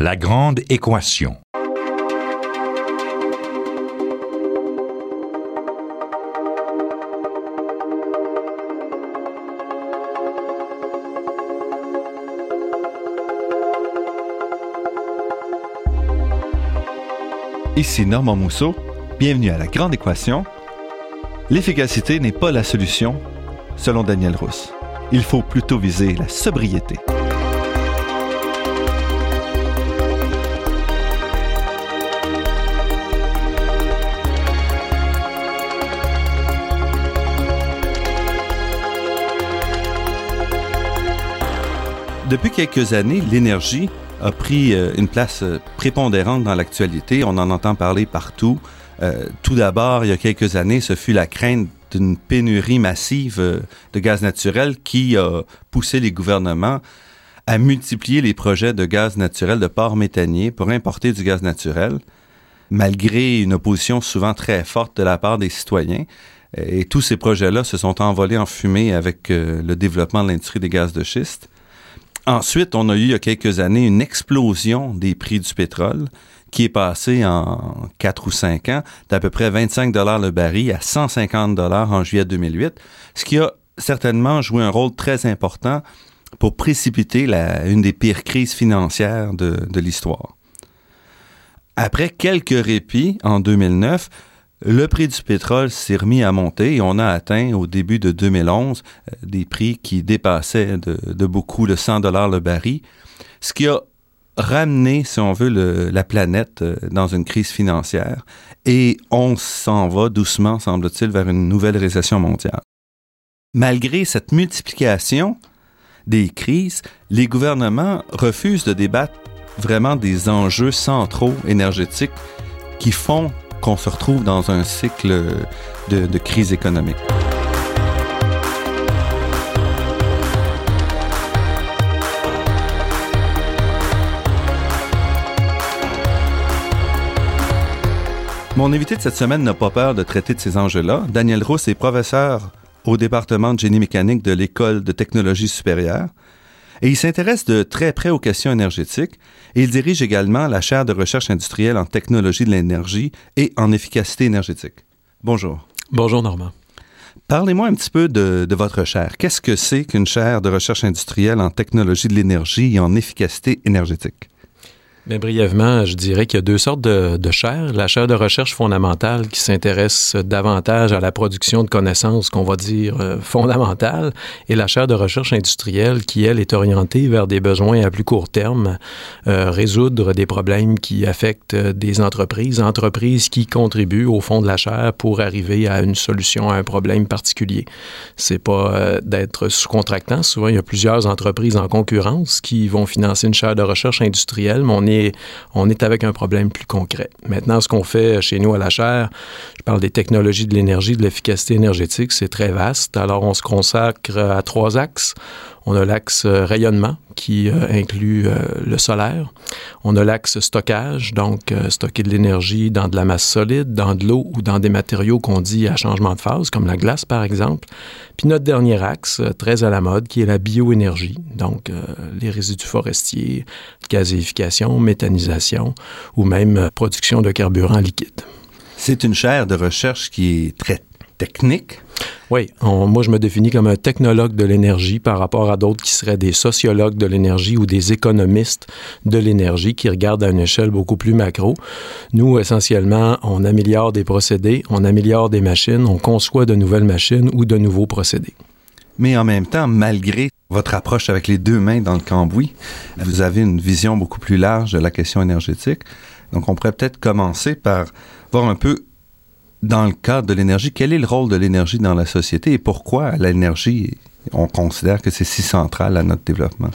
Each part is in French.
La grande équation. Ici Normand Mousseau, bienvenue à La Grande Équation. L'efficacité n'est pas la solution, selon Daniel Rousse. Il faut plutôt viser la sobriété. Depuis quelques années, l'énergie a pris euh, une place euh, prépondérante dans l'actualité. On en entend parler partout. Euh, tout d'abord, il y a quelques années, ce fut la crainte d'une pénurie massive de gaz naturel qui a poussé les gouvernements à multiplier les projets de gaz naturel de port méthanier pour importer du gaz naturel, malgré une opposition souvent très forte de la part des citoyens. Et tous ces projets-là se sont envolés en fumée avec le développement de l'industrie des gaz de schiste. Ensuite, on a eu il y a quelques années une explosion des prix du pétrole qui est passé en 4 ou 5 ans d'à peu près 25 dollars le baril à 150 dollars en juillet 2008, ce qui a certainement joué un rôle très important pour précipiter une des pires crises financières de, de l'histoire. Après quelques répits en 2009, le prix du pétrole s'est remis à monter et on a atteint au début de 2011 euh, des prix qui dépassaient de, beaucoup le 100 dollars le baril, ce qui a ramené, si on veut, la planète euh, dans une crise financière et on s'en va doucement, semble-t-il, vers une nouvelle récession mondiale. Malgré cette multiplication des crises, les gouvernements refusent de débattre vraiment des enjeux centraux énergétiques qui font qu'on se retrouve dans un cycle de, crise économique. Mon invité de cette semaine n'a pas peur de traiter de ces enjeux-là. Daniel Rousse est professeur au département de génie mécanique de l'École de technologie supérieure. Et il s'intéresse de très près aux questions énergétiques et il dirige également la chaire de recherche industrielle en technologie de l'énergie et en efficacité énergétique. Bonjour. Bonjour Normand. Parlez-moi un petit peu de, de votre chaire. Qu'est-ce que c'est qu'une chaire de recherche industrielle en technologie de l'énergie et en efficacité énergétique? Bien, brièvement, je dirais qu'il y a deux sortes de, de chaires. La chaire de recherche fondamentale qui s'intéresse davantage à la production de connaissances qu'on va dire euh, fondamentales et la chaire de recherche industrielle qui, elle, est orientée vers des besoins à plus court terme, euh, résoudre des problèmes qui affectent des entreprises, entreprises qui contribuent au fond de la chaire pour arriver à une solution à un problème particulier. C'est pas euh, d'être sous-contractant. Souvent, il y a plusieurs entreprises en concurrence qui vont financer une chaire de recherche industrielle, mais on est on est avec un problème plus concret. Maintenant, ce qu'on fait chez nous à la chaire, je parle des technologies de l'énergie, de l'efficacité énergétique, c'est très vaste. Alors, on se consacre à trois axes. On a l'axe euh, rayonnement qui euh, inclut euh, le solaire. On a l'axe stockage, donc stocker de l'énergie dans de la masse solide, dans de l'eau ou dans des matériaux qu'on dit à changement de phase, comme la glace par exemple. Puis notre dernier axe, très à la mode, qui est la bioénergie, donc les résidus forestiers, gazéification, méthanisation ou même production de carburant liquide. C'est une chaire de recherche qui est très technique. Oui, moi je me définis comme un technologue de l'énergie par rapport à d'autres qui seraient des sociologues de l'énergie ou des économistes de l'énergie qui regardent à une échelle beaucoup plus macro. Nous, essentiellement, on améliore des procédés, on améliore des machines, on conçoit de nouvelles machines ou de nouveaux procédés. Mais en même temps, malgré votre approche avec les deux mains dans le cambouis, vous avez une vision beaucoup plus large de la question énergétique. Donc, on pourrait peut-être commencer par voir un peu dans le cadre de l'énergie, quel est le rôle de l'énergie dans la société et pourquoi l'énergie, on considère que c'est si central à notre développement?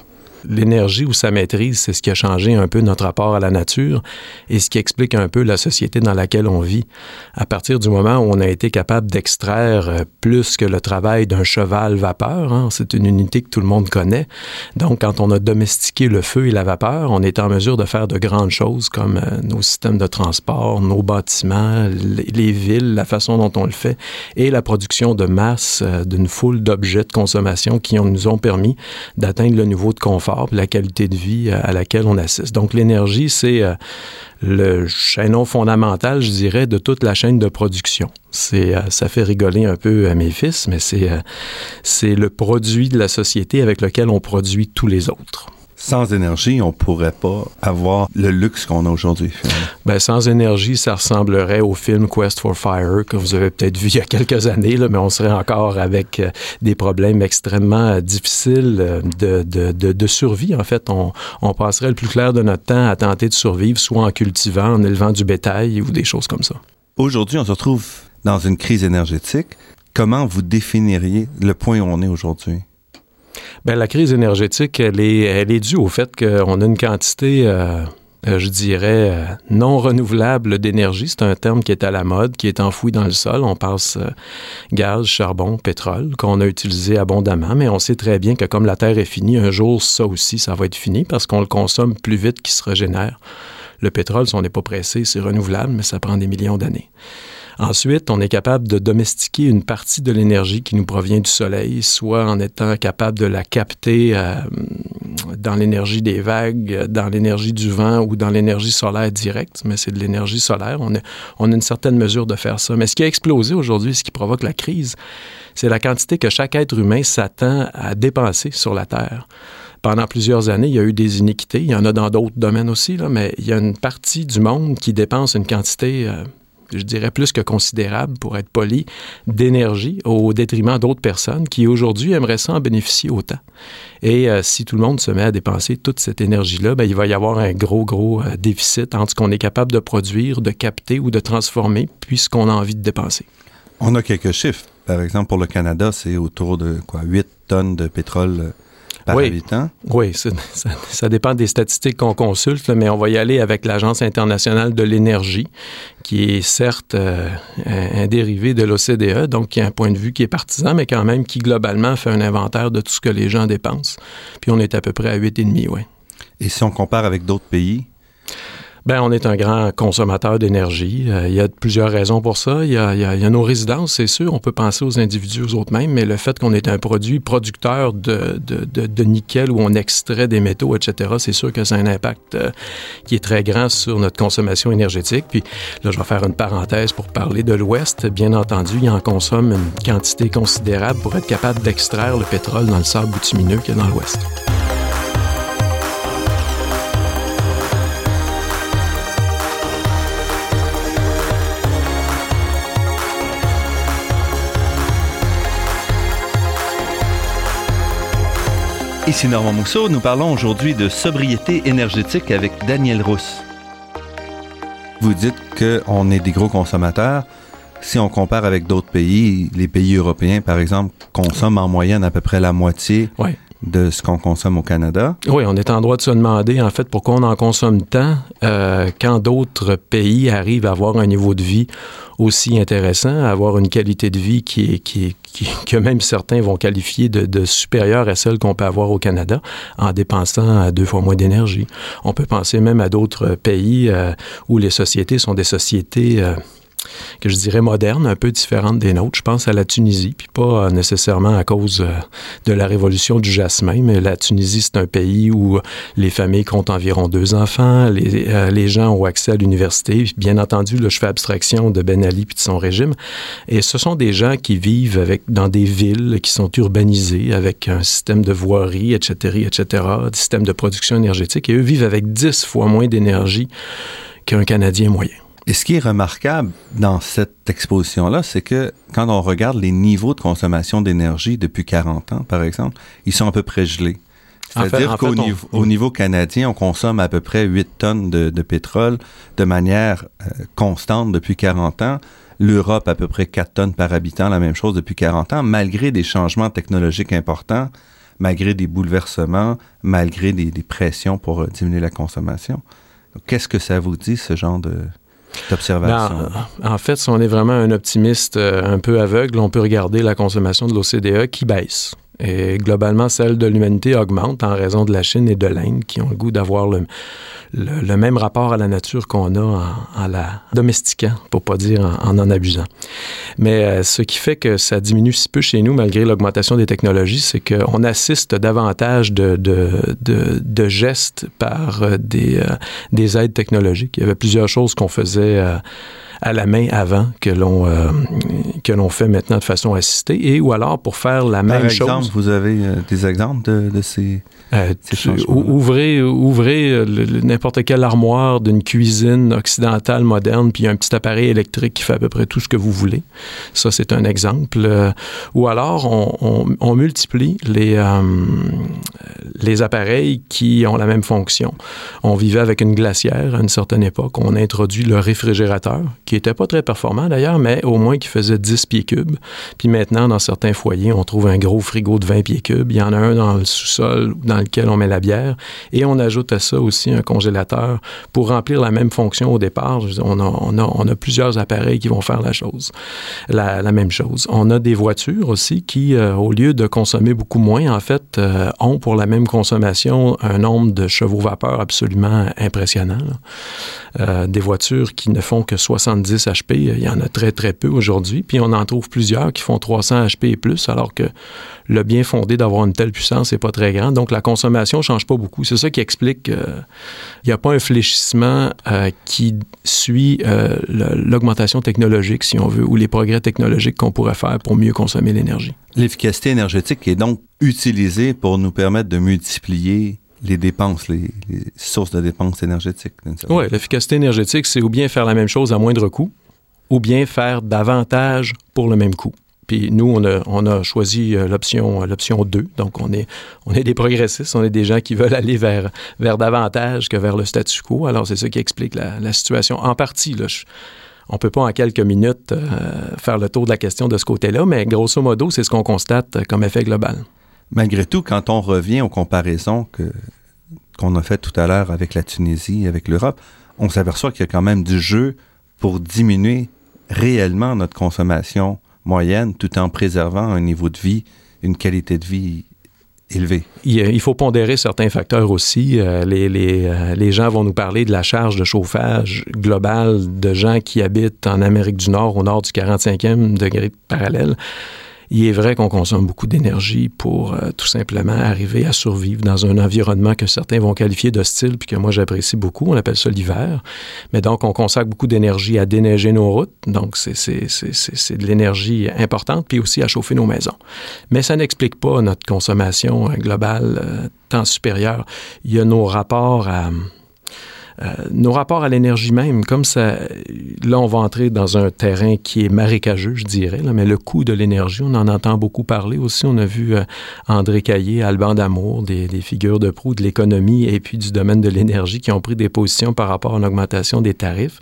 L'énergie ou sa maîtrise, c'est ce qui a changé un peu notre rapport à la nature et ce qui explique un peu la société dans laquelle on vit. À partir du moment où on a été capable d'extraire euh, plus que le travail d'un cheval vapeur, hein, c'est une unité que tout le monde connaît. Donc, quand on a domestiqué le feu et la vapeur, on est en mesure de faire de grandes choses comme euh, nos systèmes de transport, nos bâtiments, les villes, la façon dont on le fait et la production de masse euh, d'une foule d'objets de consommation qui nous ont permis d'atteindre le niveau de confort la qualité de vie à, laquelle on assiste. Donc l'énergie, c'est le chaînon fondamental, je dirais, de toute la chaîne de production. C'est, ça fait rigoler un peu à mes fils, mais c'est, c'est le produit de la société avec lequel on produit tous les autres. Sans énergie, on pourrait pas avoir le luxe qu'on a aujourd'hui. Ben, sans énergie, ça ressemblerait au film Quest for Fire que vous avez peut-être vu il y a quelques années, là, mais on serait encore avec euh, des problèmes extrêmement euh, difficiles euh, de, de, de, de, survie. En fait, on, on passerait le plus clair de notre temps à tenter de survivre, soit en cultivant, en élevant du bétail ou des choses comme ça. Aujourd'hui, on se retrouve dans une crise énergétique. Comment vous définiriez le point où on est aujourd'hui? Bien, la crise énergétique, elle est, elle est due au fait qu'on a une quantité, euh, euh, je dirais, euh, non renouvelable d'énergie. C'est un terme qui est à la mode, qui est enfoui dans le sol. On passe gaz, charbon, pétrole, qu'on a utilisé abondamment, mais on sait très bien que comme la Terre est finie, un jour, ça aussi, ça va être fini parce qu'on le consomme plus vite qu'il se régénère. Le pétrole, si on n'est pas pressé, c'est renouvelable, mais ça prend des millions d'années. Ensuite, on est capable de domestiquer une partie de l'énergie qui nous provient du Soleil, soit en étant capable de la capter euh, dans l'énergie des vagues, dans l'énergie du vent ou dans l'énergie solaire directe, mais c'est de l'énergie solaire. On a, on une certaine mesure de faire ça. Mais ce qui a explosé aujourd'hui, ce qui provoque la crise, c'est la quantité que chaque être humain s'attend à dépenser sur la Terre pendant plusieurs années, il y a eu des iniquités. Il y en a dans d'autres domaines aussi, mais il y a une partie du monde qui dépense une quantité euh, je dirais plus que considérable, pour être poli, d'énergie au détriment d'autres personnes qui aujourd'hui aimeraient ça en bénéficier autant. Et euh, si tout le monde se met à dépenser toute cette énergie-là, ben, il va y avoir un gros, gros euh, déficit entre ce qu'on est capable de produire, de capter ou de transformer, puis ce qu'on a envie de dépenser. On a quelques chiffres. Par exemple, pour le Canada, c'est autour de quoi? 8 tonnes de pétrole oui. Oui, ça, ça, dépend des statistiques qu'on consulte, mais on va y aller avec l'Agence internationale de l'énergie, qui est certes euh, un dérivé de l'OCDE, donc qui a un point de vue qui est partisan, mais quand même qui globalement fait un inventaire de tout ce que les gens dépensent. Puis on est à peu près à 8,5, oui. Et si on compare avec d'autres pays? Bien, on est un grand consommateur d'énergie. Euh, il y a plusieurs raisons pour ça. Il y a, il y a, nos résidences, c'est sûr. On peut penser aux individus, aux autres mêmes, mais le fait qu'on est un produit producteur de, de, de, de, nickel où on extrait des métaux, etc., c'est sûr que ça a un impact euh, qui est très grand sur notre consommation énergétique. Puis là, je vais faire une parenthèse pour parler de l'Ouest. Bien entendu, il en consomme une quantité considérable pour être capable d'extraire le pétrole dans le sable bitumineux qu'il y a dans l'Ouest. Ici Normand Mousseau, nous parlons aujourd'hui de sobriété énergétique avec Daniel Rousse. Vous dites qu'on est des gros consommateurs. Si on compare avec d'autres pays, les pays européens, par exemple, consomment en moyenne à peu près la moitié de ce qu'on consomme au Canada. Oui, on est en droit de se demander, en fait, pourquoi on en consomme tant euh, quand d'autres pays arrivent à avoir un niveau de vie aussi intéressant, à avoir une qualité de vie qui est, qui, que même certains vont qualifier de, de supérieure à celle qu'on peut avoir au Canada en dépensant deux fois moins d'énergie. On peut penser même à d'autres pays euh, où les sociétés sont des sociétés euh, que je dirais moderne, un peu différente des nôtres. Je pense à la Tunisie, puis pas euh, nécessairement à cause euh, de la révolution du jasmin, mais la Tunisie, c'est un pays où les familles comptent environ deux enfants, les, euh, les gens ont accès à l'université. Bien entendu, là, je fais abstraction de Ben Ali puis de son régime. Et ce sont des gens qui vivent avec, dans des villes qui sont urbanisées, avec un système de voirie, etc., etc., un système de production énergétique, et eux vivent avec dix fois moins d'énergie qu'un Canadien moyen. Et ce qui est remarquable dans cette exposition-là, c'est que quand on regarde les niveaux de consommation d'énergie depuis 40 ans, par exemple, ils sont à peu près gelés. C'est-à-dire qu'au niveau, au niveau, canadien, on consomme à peu près 8 tonnes de, de pétrole de manière euh, constante depuis 40 ans. L'Europe, à peu près 4 tonnes par habitant, la même chose depuis 40 ans, malgré des changements technologiques importants, malgré des bouleversements, malgré des, des pressions pour euh, diminuer la consommation. Qu'est-ce que ça vous dit, ce genre de, en fait, si on est vraiment un optimiste euh, un peu aveugle, on peut regarder la consommation de l'OCDE qui baisse. Et globalement, celle de l'humanité augmente en raison de la Chine et de l'Inde qui ont le goût d'avoir le, même rapport à la nature qu'on a en, la domestiquant, pour pas dire en en, abusant. Mais euh, ce qui fait que ça diminue si peu chez nous, malgré l'augmentation des technologies, c'est qu'on assiste davantage de, gestes par euh, euh, des aides technologiques. Il y avait plusieurs choses qu'on faisait à la main avant que l'on euh, que l'on fait maintenant de façon assistée et ou alors pour faire la même exemple, chose. Vous avez euh, des exemples de, de ces euh, ouvrez ouvrez euh, n'importe quelle armoire d'une cuisine occidentale moderne, puis un petit appareil électrique qui fait à peu près tout ce que vous voulez. Ça, c'est un exemple. Euh, ou alors, on, on, on multiplie les, euh, les appareils qui ont la même fonction. On vivait avec une glacière à une certaine époque. On a introduit le réfrigérateur, qui était pas très performant d'ailleurs, mais au moins qui faisait 10 pieds cubes. Puis maintenant, dans certains foyers, on trouve un gros frigo de 20 pieds cubes. Il y en a un dans le sous-sol, dans dans lequel on met la bière. Et on ajoute à ça aussi un congélateur pour remplir la même fonction au départ. On a, on a, plusieurs appareils qui vont faire la chose, la, même chose. On a des voitures aussi qui, euh, au lieu de consommer beaucoup moins, en fait, euh, ont pour la même consommation un nombre de chevaux vapeur absolument impressionnant. Euh, des voitures qui ne font que 70 HP, il y en a très très peu aujourd'hui. Puis on en trouve plusieurs qui font 300 HP et plus, alors que le bien fondé d'avoir une telle puissance n'est pas très grand. Donc la consommation ne change pas beaucoup. C'est ça qui explique qu'il euh, n'y a pas un fléchissement euh, qui suit euh, l'augmentation technologique, si on veut, ou les progrès technologiques qu'on pourrait faire pour mieux consommer l'énergie. L'efficacité énergétique est donc utilisée pour nous permettre de multiplier les dépenses, les, les sources de dépenses énergétiques. Oui, l'efficacité énergétique, c'est ou bien faire la même chose à moindre coût, ou bien faire davantage pour le même coût. Puis nous, on a, choisi euh, l'option, l'option 2. Donc, on est, des progressistes, on est des gens qui veulent aller vers, davantage que vers le statu quo. Alors, c'est ça qui explique la, situation. En partie, là, je, on peut pas en quelques minutes euh, faire le tour de la question de ce côté-là, mais grosso modo, c'est ce qu'on constate comme effet global. Malgré tout, quand on revient aux comparaisons qu'on a fait tout à l'heure avec la Tunisie, avec l'Europe, on s'aperçoit qu'il y a quand même du jeu pour diminuer réellement notre consommation moyenne tout en préservant un niveau de vie, une qualité de vie élevée. Il faut pondérer certains facteurs aussi. Euh, les, les, euh, les, gens vont nous parler de la charge de chauffage globale de gens qui habitent en Amérique du Nord, au nord du 45e degré parallèle. Il est vrai qu'on consomme beaucoup d'énergie pour euh, tout simplement arriver à survivre dans un environnement que certains vont qualifier d'hostile, puis que moi j'apprécie beaucoup. On appelle ça l'hiver. Mais donc, on consacre beaucoup d'énergie à déneiger nos routes. Donc, c'est de l'énergie importante, puis aussi à chauffer nos maisons. Mais ça n'explique pas notre consommation globale euh, tant supérieure. Il y a nos rapports à euh, nos rapports à l'énergie même, comme ça, là, on va entrer dans un terrain qui est marécageux, je dirais, mais le coût de l'énergie, on en entend beaucoup parler aussi. On a vu euh, André Caillé, Alban Damour, des, des, figures de proue de l'économie et puis du domaine de l'énergie qui ont pris des positions par rapport à l'augmentation des tarifs.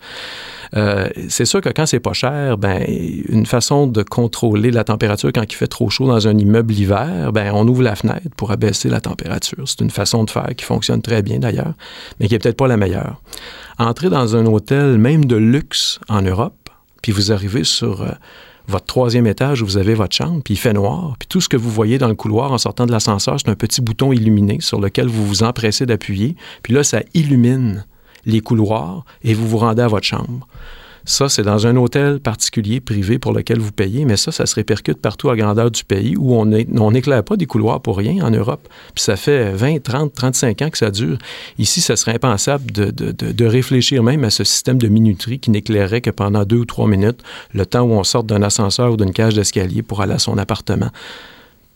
Euh, c'est sûr que quand c'est pas cher, ben une façon de contrôler la température quand il fait trop chaud dans un immeuble l'hiver, ben on ouvre la fenêtre pour abaisser la température. C'est une façon de faire qui fonctionne très bien d'ailleurs, mais qui est peut-être pas la meilleure. Entrer dans un hôtel même de luxe en Europe, puis vous arrivez sur euh, votre troisième étage où vous avez votre chambre, puis il fait noir, puis tout ce que vous voyez dans le couloir en sortant de l'ascenseur, c'est un petit bouton illuminé sur lequel vous vous empressez d'appuyer, puis là, ça illumine les couloirs et vous vous rendez à votre chambre. Ça, c'est dans un hôtel particulier, privé, pour lequel vous payez, mais ça, ça se répercute partout à grandeur du pays où on n'éclaire pas des couloirs pour rien en Europe. Puis ça fait 20, 30, 35 ans que ça dure. Ici, ça serait impensable de, réfléchir même à ce système de minuterie qui n'éclairerait que pendant deux ou trois minutes, le temps où on sort d'un ascenseur ou d'une cage d'escalier pour aller à son appartement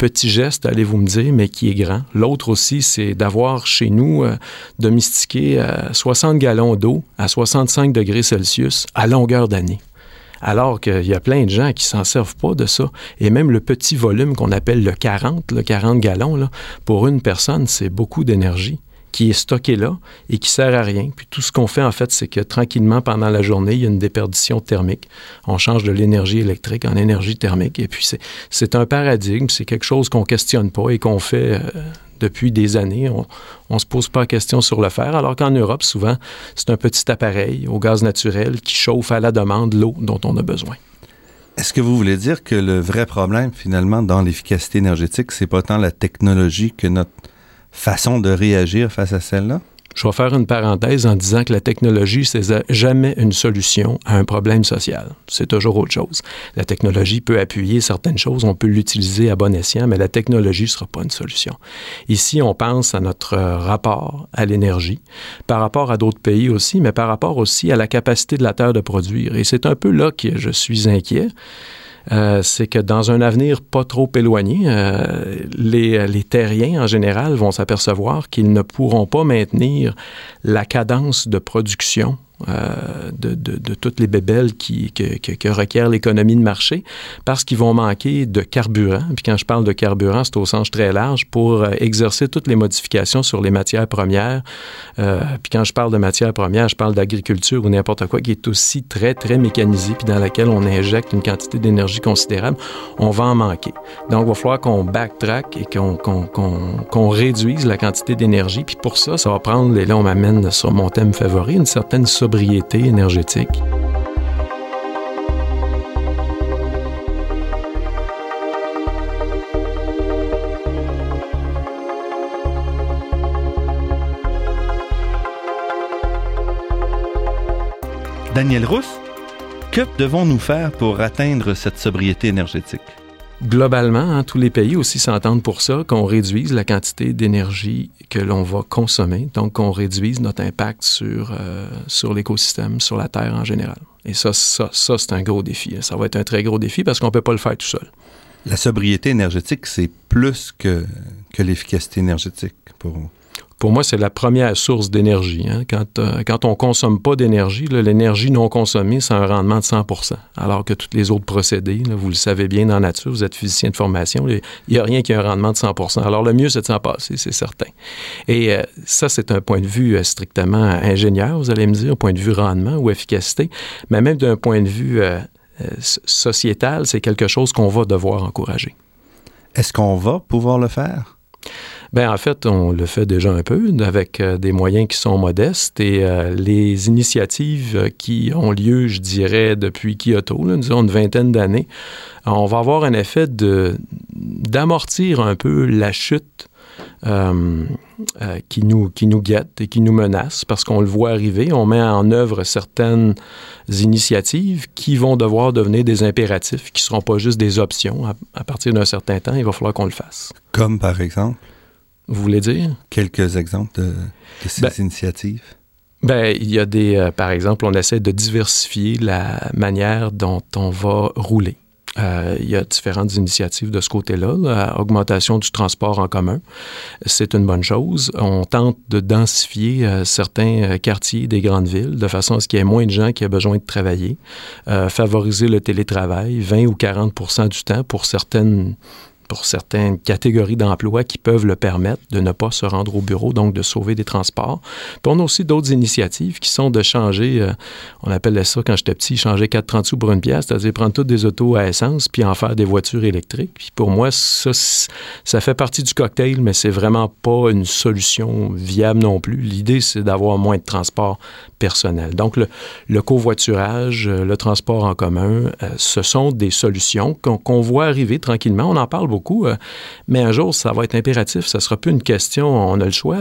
petit geste, allez-vous me dire, mais qui est grand. L'autre aussi, c'est d'avoir chez nous euh, domestiqué euh, 60 gallons d'eau à 65 degrés Celsius à longueur d'année. Alors qu'il y a plein de gens qui s'en servent pas de ça. Et même le petit volume qu'on appelle le 40, le 40 gallons, là, pour une personne, c'est beaucoup d'énergie qui est stocké là et qui sert à rien. Puis tout ce qu'on fait, en fait, c'est que tranquillement, pendant la journée, il y a une déperdition thermique. On change de l'énergie électrique en énergie thermique. Et puis, c'est un paradigme, c'est quelque chose qu'on questionne pas et qu'on fait euh, depuis des années. On ne se pose pas la question sur le alors qu'en Europe, souvent, c'est un petit appareil au gaz naturel qui chauffe à la demande l'eau dont on a besoin. Est-ce que vous voulez dire que le vrai problème, finalement, dans l'efficacité énergétique, c'est pas tant la technologie que notre façon de réagir face à celle-là? Je vais faire une parenthèse en disant que la technologie, c'est jamais une solution à un problème social. C'est toujours autre chose. La technologie peut appuyer certaines choses, on peut l'utiliser à bon escient, mais la technologie ne sera pas une solution. Ici, on pense à notre rapport à l'énergie, par rapport à d'autres pays aussi, mais par rapport aussi à la capacité de la Terre de produire. Et c'est un peu là que je suis inquiet. Euh, c'est que dans un avenir pas trop éloigné, euh, les, les, terriens en général vont s'apercevoir qu'ils ne pourront pas maintenir la cadence de production euh, de, toutes les bébelles qui, que, requiert l'économie de marché parce qu'ils vont manquer de carburant. Puis quand je parle de carburant, c'est au sens très large pour euh, exercer toutes les modifications sur les matières premières. Euh, puis quand je parle de matières premières, je parle d'agriculture ou n'importe quoi qui est aussi très, très mécanisé puis dans laquelle on injecte une quantité d'énergie considérable. On va en manquer. Donc, il va falloir qu'on backtrack et qu'on réduise la quantité d'énergie. Puis pour ça, ça va prendre, et là, on m'amène sur mon thème favori, une certaine sobriété énergétique. Daniel Rousse, que devons-nous faire pour atteindre cette sobriété énergétique? Globalement, hein, tous les pays aussi s'entendent pour ça, qu'on réduise la quantité d'énergie que l'on va consommer, donc qu'on réduise notre impact sur, euh, l'écosystème, sur la Terre en général. Et ça, c'est un gros défi. Ça va être un très gros défi parce qu'on ne peut pas le faire tout seul. La sobriété énergétique, c'est plus que, que l'efficacité énergétique pour vous. Pour moi, c'est la première source d'énergie. Hein. Quand, euh, quand on consomme pas d'énergie, l'énergie non consommée, c'est un rendement de 100% alors que tous les autres procédés, là, vous le savez bien dans la nature, vous êtes physicien de formation, il n'y a rien qui a un rendement de 100% Alors le mieux, c'est de s'en passer, c'est certain. Et euh, ça, c'est un point de vue euh, strictement ingénieur, vous allez me dire, point de vue rendement ou efficacité, mais même d'un point de vue euh, sociétal, c'est quelque chose qu'on va devoir encourager. Est-ce qu'on va pouvoir le faire? Ben en fait, on le fait déjà un peu avec euh, des moyens qui sont modestes et euh, les initiatives qui ont lieu, je dirais, depuis Kyoto, là, disons une vingtaine d'années, on va avoir un effet d'amortir un peu la chute euh, euh, qui, nous, qui nous guette et qui nous menace parce qu'on le voit arriver. On met en œuvre certaines initiatives qui vont devoir devenir des impératifs, qui ne seront pas juste des options. À partir d'un certain temps, il va falloir qu'on le fasse. Comme par exemple? Vous voulez dire? Quelques exemples de, de ces Ben, initiatives? Ben, il y a des, euh, par exemple, on essaie de diversifier la manière dont on va rouler. Euh, il y a différentes initiatives de ce côté-là. La augmentation du transport en commun, c'est une bonne chose. On tente de densifier euh, certains quartiers des grandes villes de façon à ce qu'il y ait moins de gens qui aient besoin de travailler. Euh, favoriser le télétravail, 20 ou 40% du temps pour certaines pour certaines catégories d'emplois qui peuvent le permettre de ne pas se rendre au bureau, donc de sauver des transports. Puis on a aussi d'autres initiatives qui sont de changer, euh, on appelait ça quand j'étais petit, changer 4,30 sous pour une pièce, c'est-à-dire prendre toutes des autos à essence puis en faire des voitures électriques. Puis pour moi, ça, ça fait partie du cocktail, mais c'est vraiment pas une solution viable non plus. L'idée, c'est d'avoir moins de transport personnel. Donc le, covoiturage, euh, le transport en commun, euh, ce sont des solutions qu'on qu voit arriver tranquillement. On en parle beaucoup euh, mais un jour, ça va être impératif. Ça ne sera plus une question, on a le choix.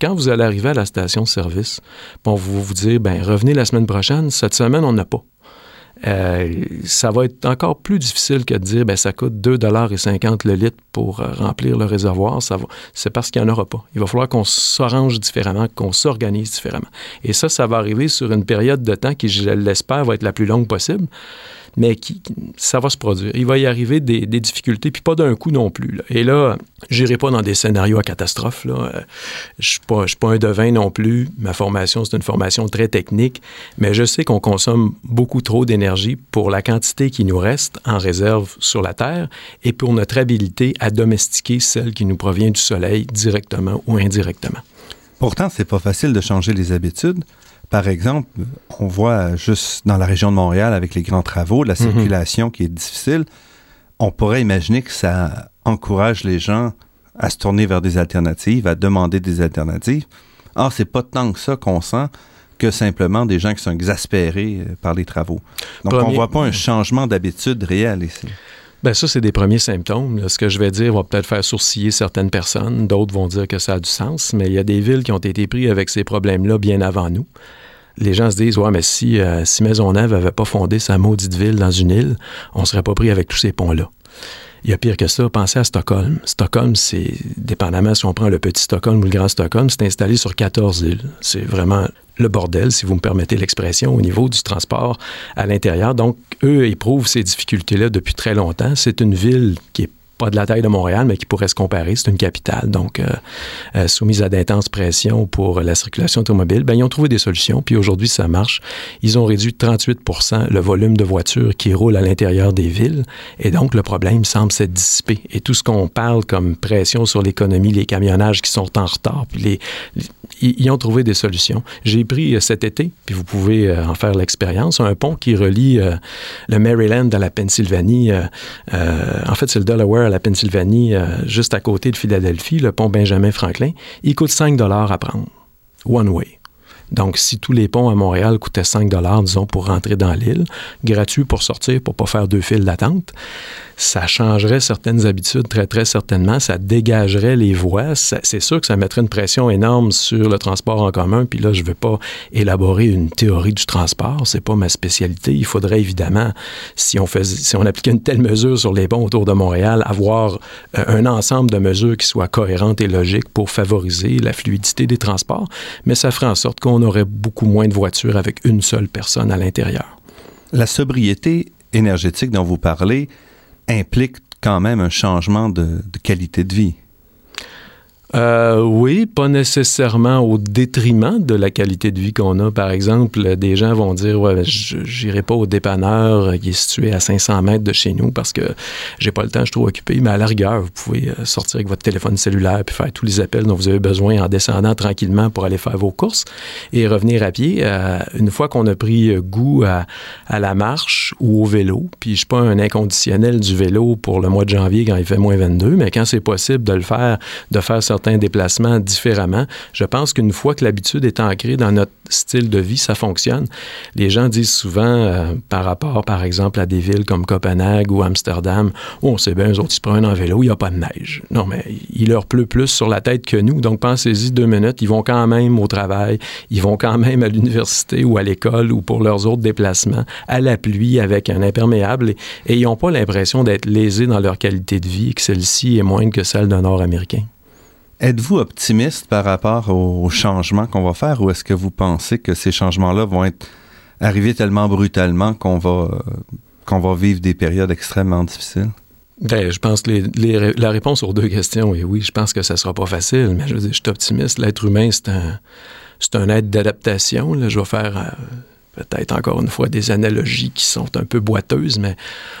Quand vous allez arriver à la station-service, on va vous dire, ben revenez la semaine prochaine. Cette semaine, on n'a pas. Euh, ça va être encore plus difficile que de dire ben ça coûte 2,50 le litre pour euh, remplir le réservoir. C'est parce qu'il n'y en aura pas. Il va falloir qu'on s'arrange différemment, qu'on s'organise différemment. Et ça, ça va arriver sur une période de temps qui, je l'espère, va être la plus longue possible mais qui, ça va se produire. Il va y arriver des, difficultés, puis pas d'un coup non plus. Et là, j'irai pas dans des scénarios à catastrophe. Là. Je suis pas, je suis pas un devin non plus. Ma formation, c'est une formation très technique, mais je sais qu'on consomme beaucoup trop d'énergie pour la quantité qui nous reste en réserve sur la Terre et pour notre habilité à domestiquer celle qui nous provient du Soleil directement ou indirectement. Pourtant, c'est pas facile de changer les habitudes. Par exemple, on voit juste dans la région de Montréal avec les grands travaux, la circulation mm -hmm. qui est difficile, on pourrait imaginer que ça encourage les gens à se tourner vers des alternatives, à demander des alternatives. Or, c'est pas tant que ça qu'on sent que simplement des gens qui sont exaspérés euh, par les travaux. Donc, on ne voit pas un changement d'habitude réel ici. Bien, ça, c'est des premiers symptômes. Ce que je vais dire va peut-être faire sourciller certaines personnes. D'autres vont dire que ça a du sens. Mais il y a des villes qui ont été prises avec ces problèmes-là bien avant nous. Les gens se disent, ouais, mais si, euh, si Maisonneuve n'avait pas fondé sa maudite ville dans une île, on ne serait pas pris avec tous ces ponts-là. Il y a pire que ça. Pensez à Stockholm. Stockholm, c'est, dépendamment si on prend le petit Stockholm ou le grand Stockholm, c'est installé sur 14 îles. C'est vraiment le bordel, si vous me permettez l'expression, au niveau du transport à l'intérieur. Donc, eux éprouvent ces difficultés-là depuis très longtemps. C'est une ville qui est de la taille de Montréal, mais qui pourrait se comparer. C'est une capitale, donc euh, euh, soumise à d'intenses pressions pour la circulation automobile. Ben, ils ont trouvé des solutions, puis aujourd'hui, ça marche. Ils ont réduit de 38% le volume de voitures qui roulent à l'intérieur des villes, et donc le problème semble s'être dissipé. Et tout ce qu'on parle comme pression sur l'économie, les camionnages qui sont en retard, puis les, ils, ont trouvé des solutions. J'ai pris euh, cet été, puis vous pouvez en faire l'expérience, un pont qui relie le Maryland à la Pennsylvanie. en fait, c'est le Delaware la Pennsylvanie, euh, juste à côté de Philadelphie, le pont Benjamin Franklin, il coûte 5 dollars à prendre. One way. Donc, si tous les ponts à Montréal coûtaient 5 disons, pour rentrer dans l'île, gratuit pour sortir, pour pas faire deux files d'attente, ça changerait certaines habitudes très, très certainement. Ça dégagerait les voies. C'est sûr que ça mettrait une pression énorme sur le transport en commun. Puis là, je ne veux pas élaborer une théorie du transport. C'est pas ma spécialité. Il faudrait évidemment, si on, appliquait une telle mesure sur les ponts autour de Montréal, avoir euh, un ensemble de mesures qui soient cohérentes et logiques pour favoriser la fluidité des transports. Mais ça ferait en sorte qu'on aurait beaucoup moins de voitures avec une seule personne à l'intérieur. La sobriété énergétique dont vous parlez, implique quand même un changement de, qualité de vie. Euh, oui, pas nécessairement au détriment de la qualité de vie qu'on a. Par exemple, des gens vont dire ouais, j'irai pas au dépanneur qui est situé à 500 mètres de chez nous parce que j'ai pas le temps, je suis trop occupé. Mais à la rigueur, vous pouvez euh, sortir avec votre téléphone cellulaire puis faire tous les appels dont vous avez besoin en descendant tranquillement pour aller faire vos courses et revenir à pied. Euh, une fois qu'on a pris goût à, à, la marche ou au vélo, puis je suis pas un inconditionnel du vélo pour le mois de janvier quand il fait moins 22, mais quand c'est possible de le faire, de faire certains un déplacement différemment. Je pense qu'une fois que l'habitude est ancrée dans notre style de vie, ça fonctionne. Les gens disent souvent, euh, par rapport, par exemple, à des villes comme Copenhague ou Amsterdam, on sait bien, eux autres, ils se prennent en vélo, il n'y a pas de neige. Non, mais il leur pleut plus sur la tête que nous. Donc, pensez-y deux minutes, ils vont quand même au travail, ils vont quand même à l'université ou à l'école ou pour leurs autres déplacements, à la pluie avec un imperméable, et, et ils n'ont pas l'impression d'être lésés dans leur qualité de vie que celle-ci est moindre que celle d'un Nord-Américain. Êtes-vous optimiste par rapport aux changements qu'on va faire ou est-ce que vous pensez que ces changements-là vont être arrivés tellement brutalement qu'on va, qu'on va vivre des périodes extrêmement difficiles? Bien, je pense que la réponse aux deux questions est oui. Je pense que ça sera pas facile, mais je, je suis optimiste. L'être humain, c'est un, c'est un être d'adaptation. Je vais faire euh, peut-être encore une fois des analogies qui sont un peu boiteuses, mais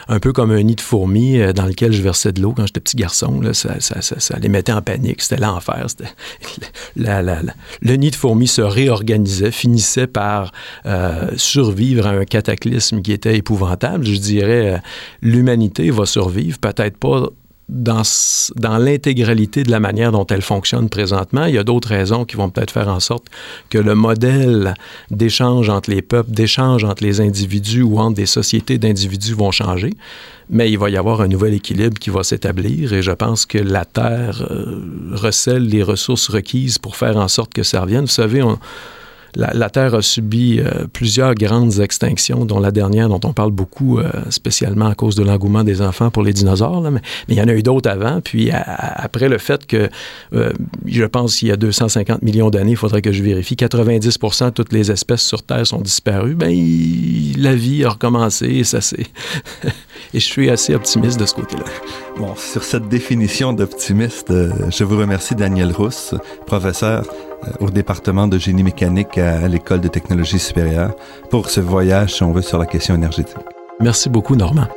un peu comme un nid de fourmis euh, dans lequel je versais de l'eau quand j'étais petit garçon. Là, ça, ça, les mettait en panique, c'était l'enfer. le nid de fourmis se réorganisait, finissait par euh, survivre à un cataclysme qui était épouvantable. Je dirais, euh, l'humanité va survivre, peut-être pas dans, dans l'intégralité de la manière dont elle fonctionne présentement. Il y a d'autres raisons qui vont peut-être faire en sorte que le modèle d'échange entre les peuples, d'échange entre les individus ou entre des sociétés d'individus vont changer. Mais il va y avoir un nouvel équilibre qui va s'établir et je pense que la Terre euh, recèle les ressources requises pour faire en sorte que ça revienne. Vous savez, on, la, Terre a subi euh, plusieurs grandes extinctions, dont la dernière dont on parle beaucoup, euh, spécialement à cause de l'engouement des enfants pour les dinosaures. mais, il y en a eu d'autres avant. Puis après le fait que, euh, je pense qu'il y a 250 millions d'années, il faudrait que je vérifie, 90% de toutes les espèces sur Terre sont disparues, ben, la vie a recommencé et ça c'est... et je suis assez optimiste de ce côté-là. Bon, sur cette définition d'optimiste, je vous remercie Daniel Rousse, professeur au département de génie mécanique à l'École de technologie supérieure pour ce voyage, si on veut, sur la question énergétique. Merci beaucoup, Normand.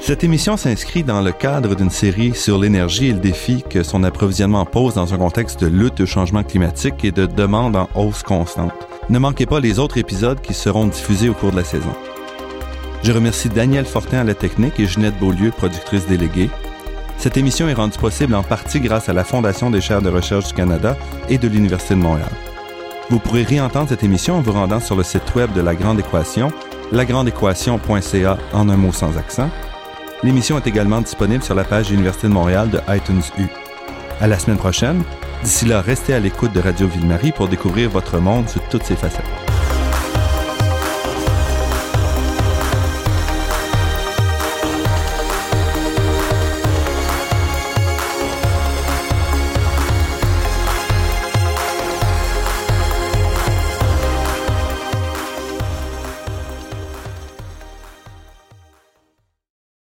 Cette émission s'inscrit dans le cadre d'une série sur l'énergie et le défi que son approvisionnement pose dans un contexte de lutte au changement climatique et de demande en hausse constante. Ne manquez pas les autres épisodes qui seront diffusés au cours de la saison. Je remercie Daniel Fortin à la technique et Jeanette Beaulieu, productrice déléguée. Cette émission est rendue possible en partie grâce à la Fondation des chaires de recherche du Canada et de l'Université de Montréal. Vous pourrez réentendre cette émission en vous rendant sur le site web de La Grande Équation, lagrandeéquation.ca en un mot sans accent. L'émission est également disponible sur la page de l'Université de Montréal de iTunes U. À la semaine prochaine. D'ici là, restez à l'écoute de Radio Ville-Marie pour découvrir votre monde sous toutes ses facettes.